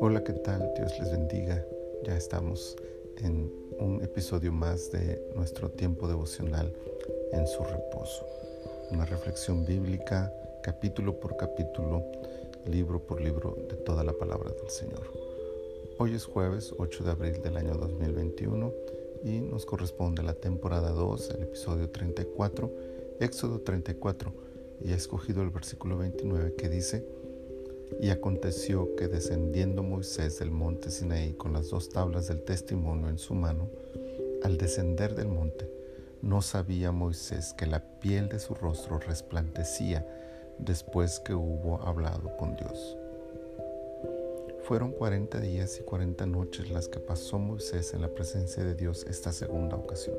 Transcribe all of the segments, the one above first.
Hola, ¿qué tal? Dios les bendiga. Ya estamos en un episodio más de nuestro tiempo devocional en su reposo. Una reflexión bíblica, capítulo por capítulo, libro por libro de toda la palabra del Señor. Hoy es jueves 8 de abril del año 2021 y nos corresponde la temporada 2, el episodio 34, Éxodo 34, y he escogido el versículo 29 que dice, y aconteció que descendiendo Moisés del monte Sinaí con las dos tablas del testimonio en su mano, al descender del monte, no sabía Moisés que la piel de su rostro resplandecía después que hubo hablado con Dios. Fueron cuarenta días y cuarenta noches las que pasó Moisés en la presencia de Dios esta segunda ocasión.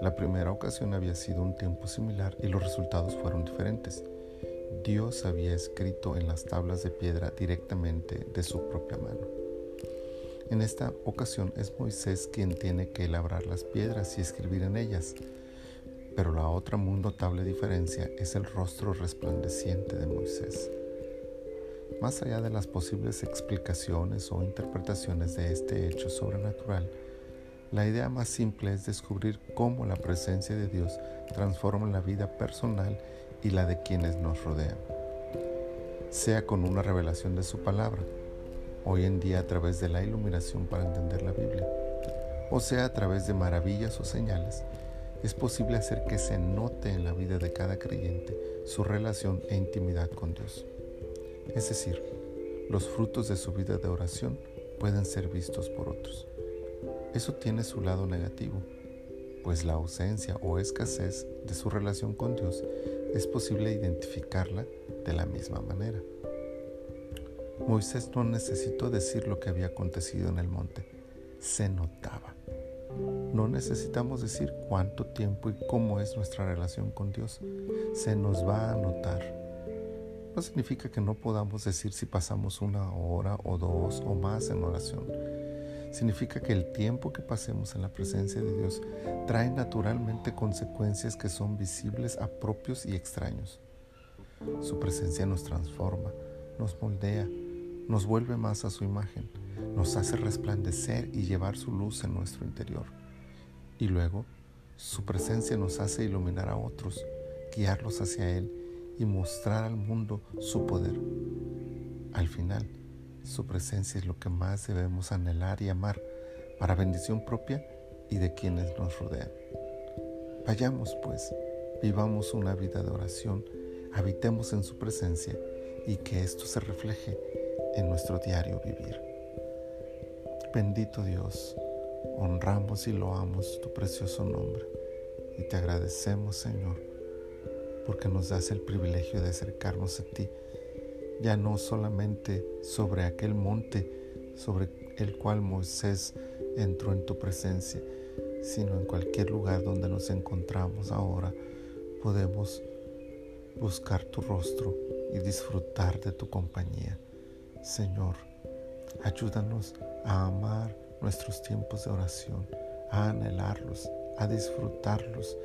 La primera ocasión había sido un tiempo similar y los resultados fueron diferentes. Dios había escrito en las tablas de piedra directamente de su propia mano. En esta ocasión es Moisés quien tiene que labrar las piedras y escribir en ellas, pero la otra muy notable diferencia es el rostro resplandeciente de Moisés. Más allá de las posibles explicaciones o interpretaciones de este hecho sobrenatural, la idea más simple es descubrir cómo la presencia de Dios transforma la vida personal y la de quienes nos rodean, sea con una revelación de su palabra, hoy en día a través de la iluminación para entender la Biblia, o sea a través de maravillas o señales, es posible hacer que se note en la vida de cada creyente su relación e intimidad con Dios. Es decir, los frutos de su vida de oración pueden ser vistos por otros. Eso tiene su lado negativo, pues la ausencia o escasez de su relación con Dios es posible identificarla de la misma manera. Moisés no necesitó decir lo que había acontecido en el monte, se notaba. No necesitamos decir cuánto tiempo y cómo es nuestra relación con Dios, se nos va a notar no significa que no podamos decir si pasamos una hora o dos o más en oración. Significa que el tiempo que pasemos en la presencia de Dios trae naturalmente consecuencias que son visibles a propios y extraños. Su presencia nos transforma, nos moldea, nos vuelve más a su imagen, nos hace resplandecer y llevar su luz en nuestro interior. Y luego, su presencia nos hace iluminar a otros, guiarlos hacia Él y mostrar al mundo su poder. Al final, su presencia es lo que más debemos anhelar y amar para bendición propia y de quienes nos rodean. Vayamos pues, vivamos una vida de oración, habitemos en su presencia y que esto se refleje en nuestro diario vivir. Bendito Dios, honramos y loamos tu precioso nombre y te agradecemos Señor porque nos das el privilegio de acercarnos a ti, ya no solamente sobre aquel monte sobre el cual Moisés entró en tu presencia, sino en cualquier lugar donde nos encontramos ahora, podemos buscar tu rostro y disfrutar de tu compañía. Señor, ayúdanos a amar nuestros tiempos de oración, a anhelarlos, a disfrutarlos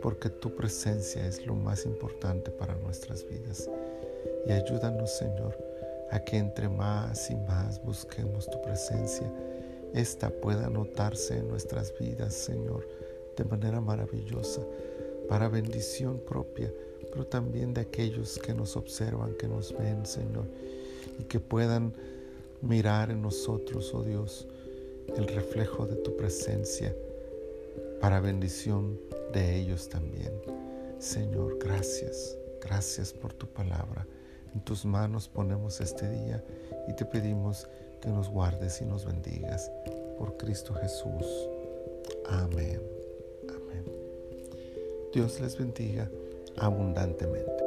porque tu presencia es lo más importante para nuestras vidas. Y ayúdanos, Señor, a que entre más y más busquemos tu presencia, esta pueda notarse en nuestras vidas, Señor, de manera maravillosa, para bendición propia, pero también de aquellos que nos observan, que nos ven, Señor, y que puedan mirar en nosotros, oh Dios, el reflejo de tu presencia para bendición de ellos también. Señor, gracias, gracias por tu palabra. En tus manos ponemos este día y te pedimos que nos guardes y nos bendigas. Por Cristo Jesús. Amén. Amén. Dios les bendiga abundantemente.